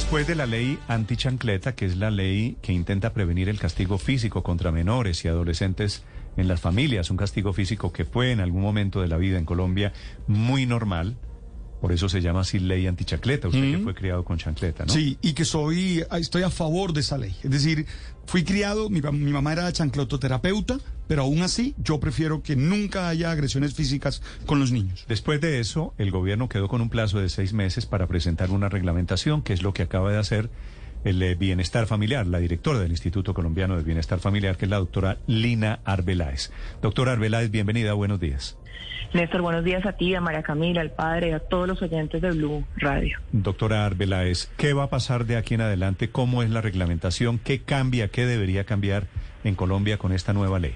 Después de la ley antichancleta, que es la ley que intenta prevenir el castigo físico contra menores y adolescentes en las familias, un castigo físico que fue en algún momento de la vida en Colombia muy normal, por eso se llama así ley antichancleta, usted que fue criado con chancleta, ¿no? Sí, y que soy, estoy a favor de esa ley. Es decir, fui criado, mi, mi mamá era chanclototerapeuta, pero aún así yo prefiero que nunca haya agresiones físicas con los niños. Después de eso, el gobierno quedó con un plazo de seis meses para presentar una reglamentación, que es lo que acaba de hacer el eh, Bienestar Familiar, la directora del Instituto Colombiano de Bienestar Familiar, que es la doctora Lina Arbeláez. Doctora Arbeláez, bienvenida, buenos días. Néstor, buenos días a ti, a María Camila, al padre, a todos los oyentes de Blue Radio. Doctora Arbeláez, ¿qué va a pasar de aquí en adelante? ¿Cómo es la reglamentación? ¿Qué cambia? ¿Qué debería cambiar en Colombia con esta nueva ley?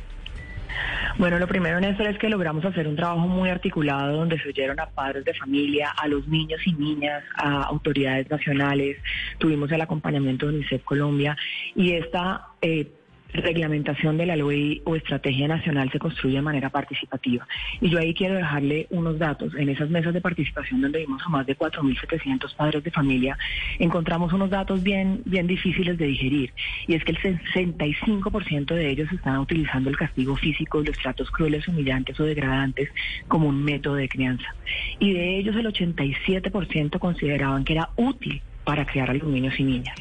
Bueno, lo primero, Néstor, es que logramos hacer un trabajo muy articulado donde se oyeron a padres de familia, a los niños y niñas, a autoridades nacionales, tuvimos el acompañamiento de UNICEF Colombia y esta... Eh, reglamentación de la ley o estrategia nacional se construye de manera participativa. Y yo ahí quiero dejarle unos datos. En esas mesas de participación donde vimos a más de 4.700 padres de familia, encontramos unos datos bien, bien difíciles de digerir. Y es que el 65% de ellos están utilizando el castigo físico y los tratos crueles, humillantes o degradantes como un método de crianza. Y de ellos el 87% consideraban que era útil para crear a los niños y niñas.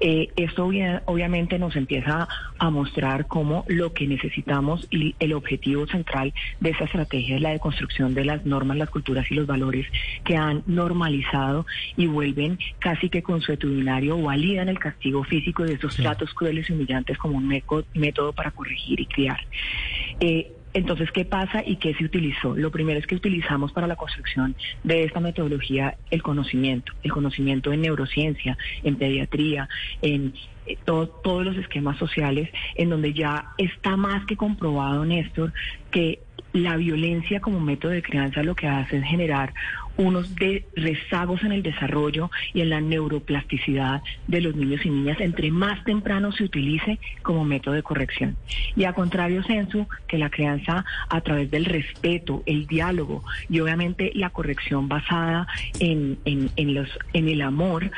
Eh, esto obviamente nos empieza a mostrar cómo lo que necesitamos y el objetivo central de esa estrategia es la deconstrucción de las normas, las culturas y los valores que han normalizado y vuelven casi que consuetudinario o validan el castigo físico de esos tratos crueles y humillantes como un método para corregir y criar. Eh, entonces, ¿qué pasa y qué se utilizó? Lo primero es que utilizamos para la construcción de esta metodología el conocimiento, el conocimiento en neurociencia, en pediatría, en eh, todos los esquemas sociales, en donde ya está más que comprobado, Néstor, que la violencia como método de crianza lo que hace es generar unos de rezagos en el desarrollo y en la neuroplasticidad de los niños y niñas entre más temprano se utilice como método de corrección. Y a contrario, Censu, que la crianza a través del respeto, el diálogo y obviamente la corrección basada en, en, los, en el amor,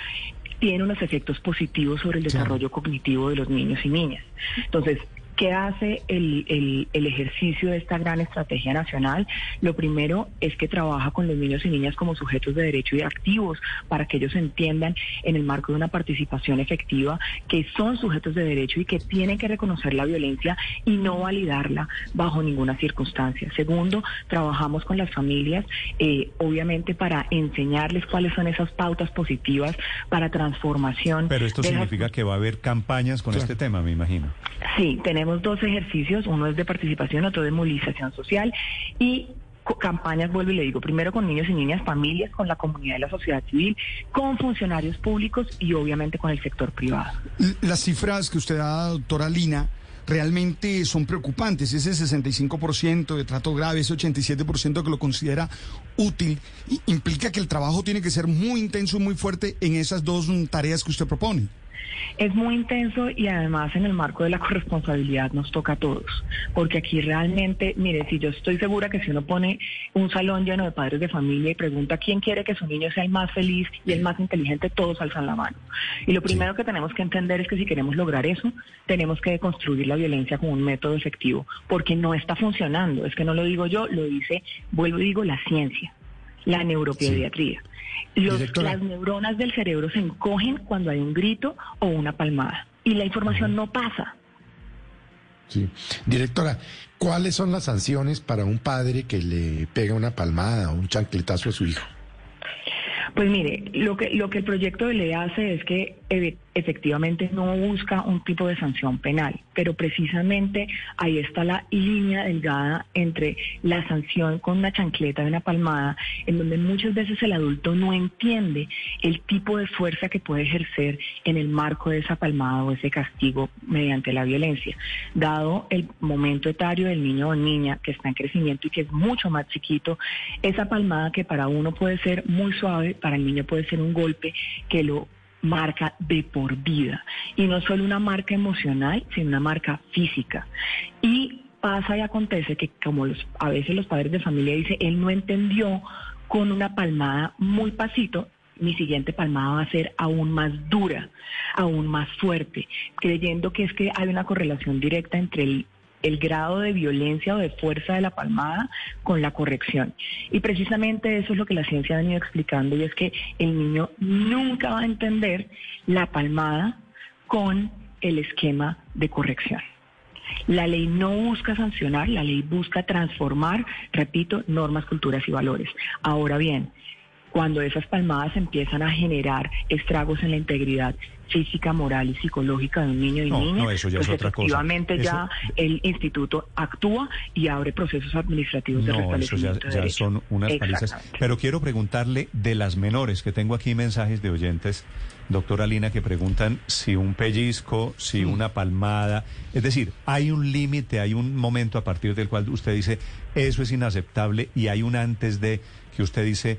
tiene unos efectos positivos sobre el desarrollo cognitivo de los niños y niñas. Entonces, ¿Qué hace el, el, ejercicio de esta gran estrategia nacional? Lo primero es que trabaja con los niños y niñas como sujetos de derecho y activos para que ellos entiendan en el marco de una participación efectiva que son sujetos de derecho y que tienen que reconocer la violencia y no validarla bajo ninguna circunstancia. Segundo, trabajamos con las familias, eh, obviamente para enseñarles cuáles son esas pautas positivas para transformación. Pero esto significa que va a haber campañas con este tema, me imagino. Sí, tenemos dos ejercicios, uno es de participación, otro de movilización social y campañas, vuelvo y le digo, primero con niños y niñas, familias, con la comunidad y la sociedad civil, con funcionarios públicos y obviamente con el sector privado. Las cifras que usted da, doctora Lina, realmente son preocupantes. Ese 65% de trato grave, ese 87% que lo considera útil, implica que el trabajo tiene que ser muy intenso y muy fuerte en esas dos tareas que usted propone. Es muy intenso y además en el marco de la corresponsabilidad nos toca a todos, porque aquí realmente, mire, si yo estoy segura que si uno pone un salón lleno de padres de familia y pregunta quién quiere que su niño sea el más feliz y el más inteligente, todos alzan la mano. Y lo primero que tenemos que entender es que si queremos lograr eso, tenemos que construir la violencia como un método efectivo, porque no está funcionando, es que no lo digo yo, lo dice, vuelvo y digo, la ciencia, la neuropediatría las neuronas del cerebro se encogen cuando hay un grito o una palmada y la información no pasa. Sí. Directora, ¿cuáles son las sanciones para un padre que le pega una palmada o un chancletazo a su hijo? Pues mire, lo que, lo que el proyecto de ley hace es que efectivamente no busca un tipo de sanción penal, pero precisamente ahí está la línea delgada entre la sanción con una chancleta de una palmada, en donde muchas veces el adulto no entiende el tipo de fuerza que puede ejercer en el marco de esa palmada o ese castigo mediante la violencia. Dado el momento etario del niño o niña que está en crecimiento y que es mucho más chiquito, esa palmada que para uno puede ser muy suave, para el niño puede ser un golpe que lo marca de por vida. Y no solo una marca emocional, sino una marca física. Y pasa y acontece que como los, a veces los padres de familia dicen, él no entendió con una palmada muy pasito, mi siguiente palmada va a ser aún más dura, aún más fuerte, creyendo que es que hay una correlación directa entre el el grado de violencia o de fuerza de la palmada con la corrección. Y precisamente eso es lo que la ciencia ha venido explicando y es que el niño nunca va a entender la palmada con el esquema de corrección. La ley no busca sancionar, la ley busca transformar, repito, normas, culturas y valores. Ahora bien, cuando esas palmadas empiezan a generar estragos en la integridad física, moral y psicológica de un niño y niña, pues efectivamente ya el instituto actúa y abre procesos administrativos de no, eso ya, ya son unas palizas. Pero quiero preguntarle de las menores, que tengo aquí mensajes de oyentes, doctora Lina, que preguntan si un pellizco, si mm. una palmada, es decir, hay un límite, hay un momento a partir del cual usted dice, eso es inaceptable y hay un antes de que usted dice,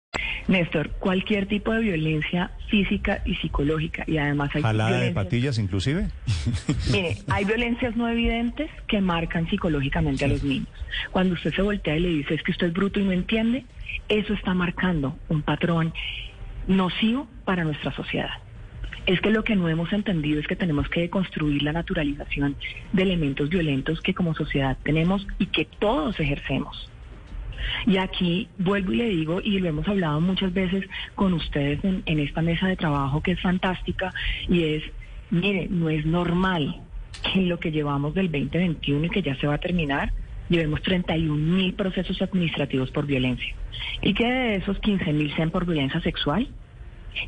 Néstor, cualquier tipo de violencia física y psicológica y además hay ¿Jalada de patillas inclusive? Mire, hay violencias no evidentes que marcan psicológicamente a los niños. Cuando usted se voltea y le dice es que usted es bruto y no entiende, eso está marcando un patrón nocivo para nuestra sociedad es que lo que no hemos entendido es que tenemos que construir la naturalización de elementos violentos que como sociedad tenemos y que todos ejercemos. Y aquí vuelvo y le digo, y lo hemos hablado muchas veces con ustedes en, en esta mesa de trabajo que es fantástica, y es, mire, no es normal que en lo que llevamos del 2021 y que ya se va a terminar, llevemos 31 mil procesos administrativos por violencia. Y que de esos 15 mil sean por violencia sexual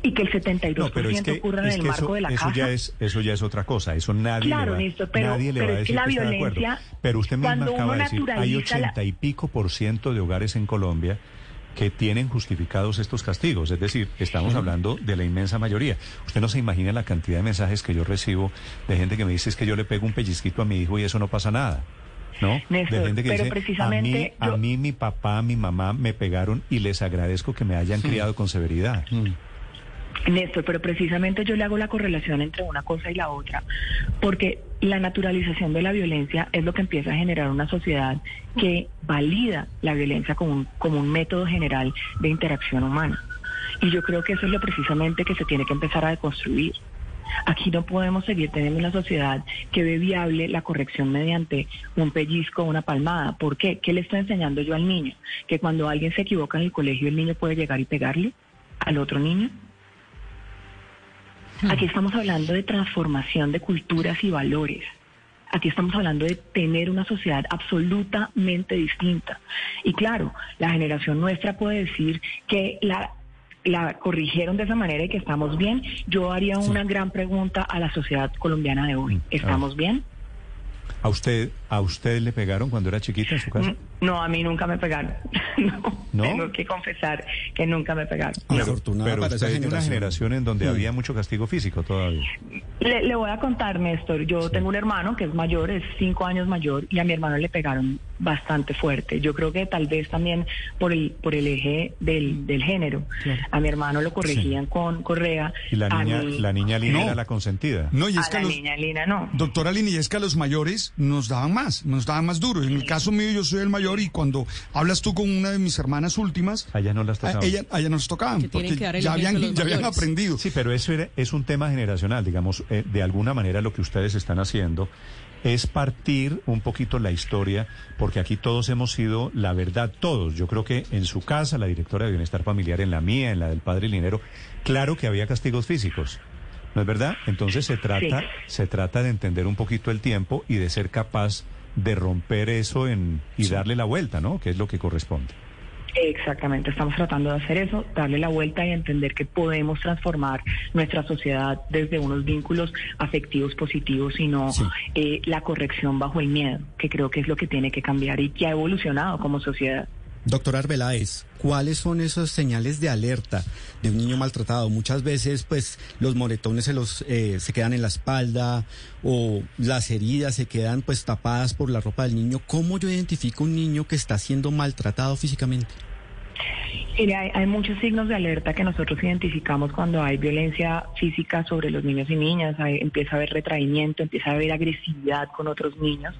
y que el 72% ocurra en el marco de la eso casa. Ya es, eso ya es otra cosa, eso nadie claro, le va, Néstor, pero, nadie le pero va a decir es que la que violencia, está de acuerdo. Pero usted misma acaba de decir, hay ochenta y pico por ciento de hogares en Colombia que tienen justificados estos castigos. Es decir, estamos hablando de la inmensa mayoría. Usted no se imagina la cantidad de mensajes que yo recibo de gente que me dice es que yo le pego un pellizquito a mi hijo y eso no pasa nada. ¿no? Néstor, de gente que pero dice, precisamente a mí, yo- a mí, mi papá, mi mamá me pegaron y les agradezco que me hayan criado con severidad. Néstor, pero precisamente yo le hago la correlación entre una cosa y la otra, porque la naturalización de la violencia es lo que empieza a generar una sociedad que valida la violencia como un, como un método general de interacción humana. Y yo creo que eso es lo precisamente que se tiene que empezar a deconstruir. Aquí no podemos seguir teniendo una sociedad que ve viable la corrección mediante un pellizco o una palmada. ¿Por qué? ¿Qué le estoy enseñando yo al niño? Que cuando alguien se equivoca en el colegio, el niño puede llegar y pegarle al otro niño. Aquí estamos hablando de transformación de culturas y valores. Aquí estamos hablando de tener una sociedad absolutamente distinta. Y claro, la generación nuestra puede decir que la, la corrigieron de esa manera y que estamos bien. Yo haría una gran pregunta a la sociedad colombiana de hoy. ¿Estamos bien? ¿A usted, ¿A usted le pegaron cuando era chiquita en su casa? No, a mí nunca me pegaron. no, ¿No? Tengo que confesar que nunca me pegaron. Afortunada Pero para usted esa es de una generación. generación en donde había mucho castigo físico todavía. Le, le voy a contar, Néstor. Yo tengo un hermano que es mayor, es cinco años mayor, y a mi hermano le pegaron bastante fuerte. Yo creo que tal vez también por el por el eje del, del género. A mi hermano lo corregían con correa. Y la niña, mí- la niña Lina No. era la consentida. No, y es a que la los, niña Lina no. Doctora Lina, y es que a los mayores nos daban más, nos daban más duro. En el caso mío, yo soy el mayor y cuando hablas tú con una de mis hermanas últimas, Allá no las a tocaba. ella, a ella nos tocaban, Que porque que ya habían, ya habían aprendido. Sí, pero eso era- es un tema generacional, digamos, eh, de alguna manera lo que ustedes están haciendo es partir un poquito la historia, porque aquí todos hemos sido, la verdad, todos. Yo creo que en su casa, la directora de Bienestar Familiar, en la mía, en la del padre Linero, claro que había castigos físicos. ¿No es verdad? Entonces se trata, Sí. se trata de entender un poquito el tiempo y de ser capaz de romper eso en, y darle la vuelta, ¿no? Que es lo que corresponde. Exactamente, estamos tratando de hacer eso, darle la vuelta y entender que podemos transformar nuestra sociedad desde unos vínculos afectivos positivos y no eh, la corrección bajo el miedo, que creo que es lo que tiene que cambiar y que ha evolucionado como sociedad. Doctor Arbeláez, ¿cuáles son esas señales de alerta de un niño maltratado? Muchas veces, pues, los moretones se los eh, se quedan en la espalda o las heridas se quedan, pues, tapadas por la ropa del niño. ¿Cómo yo identifico un niño que está siendo maltratado físicamente? Hay, hay muchos signos de alerta que nosotros identificamos cuando hay violencia física sobre los niños y niñas. Hay- empieza a haber retraimiento, empieza a haber agresividad con otros niños.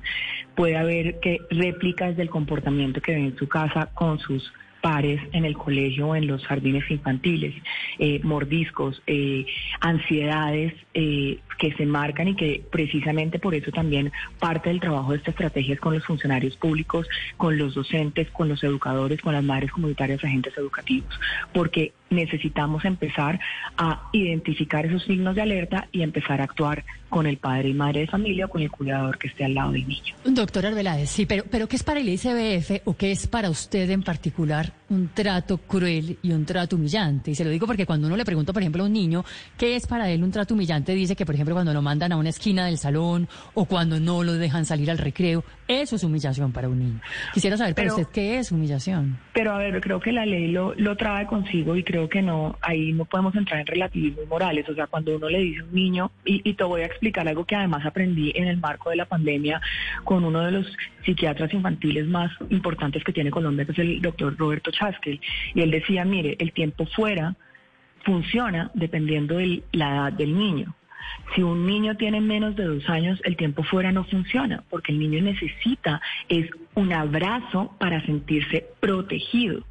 Puede haber que réplicas del comportamiento que ven en su casa con sus pares en el colegio o en los jardines infantiles, eh, mordiscos, eh, ansiedades eh, que se marcan y que precisamente por eso también parte del trabajo de esta estrategia es con los funcionarios públicos, con los docentes, con los educadores, con las madres comunitarias, agentes educativos, porque necesitamos empezar a identificar esos signos de alerta y empezar a actuar con el padre y madre de familia o con el cuidador que esté al lado del niño. Doctor Arbeláez, sí, pero, pero ¿qué es para el ICBF o qué es para usted en particular un trato cruel y un trato humillante? Y se lo digo porque cuando uno le pregunta, por ejemplo, a un niño qué es para él un trato humillante, dice que, por ejemplo, cuando lo mandan a una esquina del salón o cuando no lo dejan salir al recreo, eso es humillación para un niño. Quisiera saber para Pero- usted qué es humillación. Pero a ver, creo que la ley lo, lo trae consigo y creo que no, ahí no podemos entrar en relativismos morales. O sea, cuando uno le dice a un niño, y, y te voy a explicar algo que además aprendí en el marco de la pandemia con uno de los psiquiatras infantiles más importantes que tiene Colombia, que es el doctor Roberto Y él decía, mire, el tiempo fuera funciona dependiendo de la edad del niño. Si un niño tiene menos de dos años, el tiempo fuera no funciona, porque el niño necesita es un abrazo para sentirse protegido.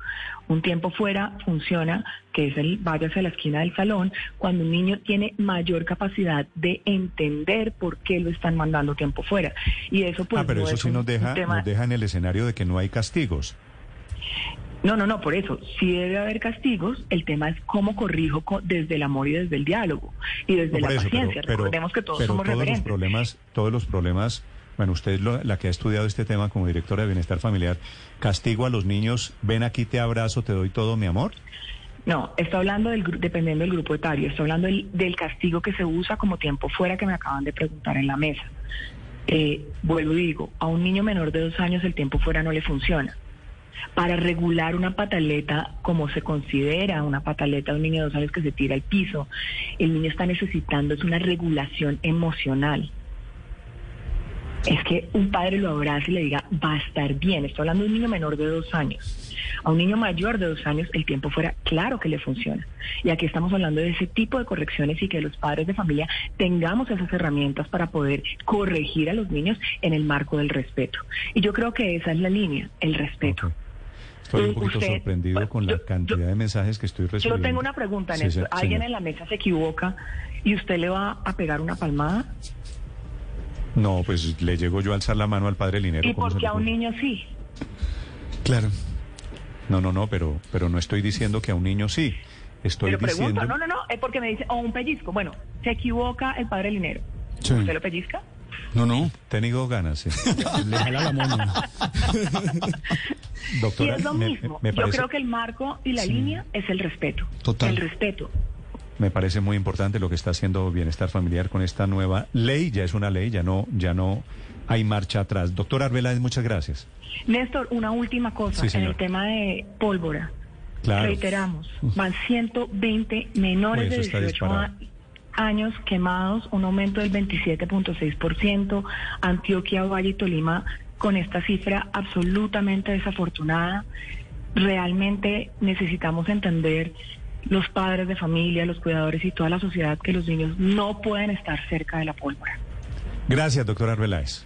Un tiempo fuera funciona, que es el váyase a la esquina del salón, cuando un niño tiene mayor capacidad de entender por qué lo están mandando tiempo fuera. Y eso pues ah, pero no eso es sí nos deja, tema- nos deja en el escenario de que no hay castigos. No, no, no, por eso sí debe haber castigos. El tema es cómo corrijo co- desde el amor y desde el diálogo y desde No, la eso, paciencia. pero- Recordemos que todos pero somos todos los referentes. problemas, todos los problemas, bueno, usted lo- la que ha estudiado este tema como directora de Bienestar Familiar, castigo a los niños, ven aquí, te abrazo, te doy todo mi amor. No, estoy hablando del dependiendo del grupo etario, estoy hablando del, del castigo que se usa como tiempo fuera que me acaban de preguntar en la mesa. Eh, vuelvo y digo, a un niño menor de dos años el tiempo fuera no le funciona. Para regular una pataleta como se considera una pataleta de un niño de dos años que se tira al piso, el niño está necesitando es una regulación emocional. Es que un padre lo abrace y le diga, va a estar bien. Estoy hablando de un niño menor de dos años. A un niño mayor de dos años el tiempo fuera claro que le funciona. Y aquí estamos hablando de ese tipo de correcciones y que los padres de familia tengamos esas herramientas para poder corregir a los niños en el marco del respeto. Y yo creo que esa es la línea, el respeto. Estoy un poquito Usted- sorprendido con la cantidad de mensajes que estoy Yo recibiendo. tengo una pregunta, Sí, ¿Alguien señor. en la mesa se equivoca y usted le va a pegar una palmada? No, pues le llego yo a alzar la mano al padre Linero. ¿Y ¿cómo por qué a un niño sí? Claro. No, no, no, pero, pero no estoy diciendo que a un niño sí. Estoy Pero diciendo... pregunto, no, no, no, es porque me dice, o un pellizco. Bueno, se equivoca el padre Linero. Sí. ¿Usted lo pellizca? No, no. Tenido ganas, sí. Le jala la mano. Y Doctora, es lo me- mismo. me Yo parece- creo que el marco y la línea es el respeto. Total. El respeto. Me parece muy importante lo que está haciendo Bienestar Familiar con esta nueva ley. Ya es una ley, ya no, ya no hay marcha atrás. Doctor Arbeláez, muchas gracias. Néstor, una última cosa. Sí, en el tema de pólvora. Claro. Reiteramos, van 120 menores Uy, de eso está 18 a- disparado. años quemados, un aumento del 27.6%. Antioquia, Valle y Tolima con esta cifra absolutamente desafortunada. Realmente necesitamos entender los padres de familia, los cuidadores y toda la sociedad que los niños no pueden estar cerca de la pólvora. Gracias, doctora Arbeláez.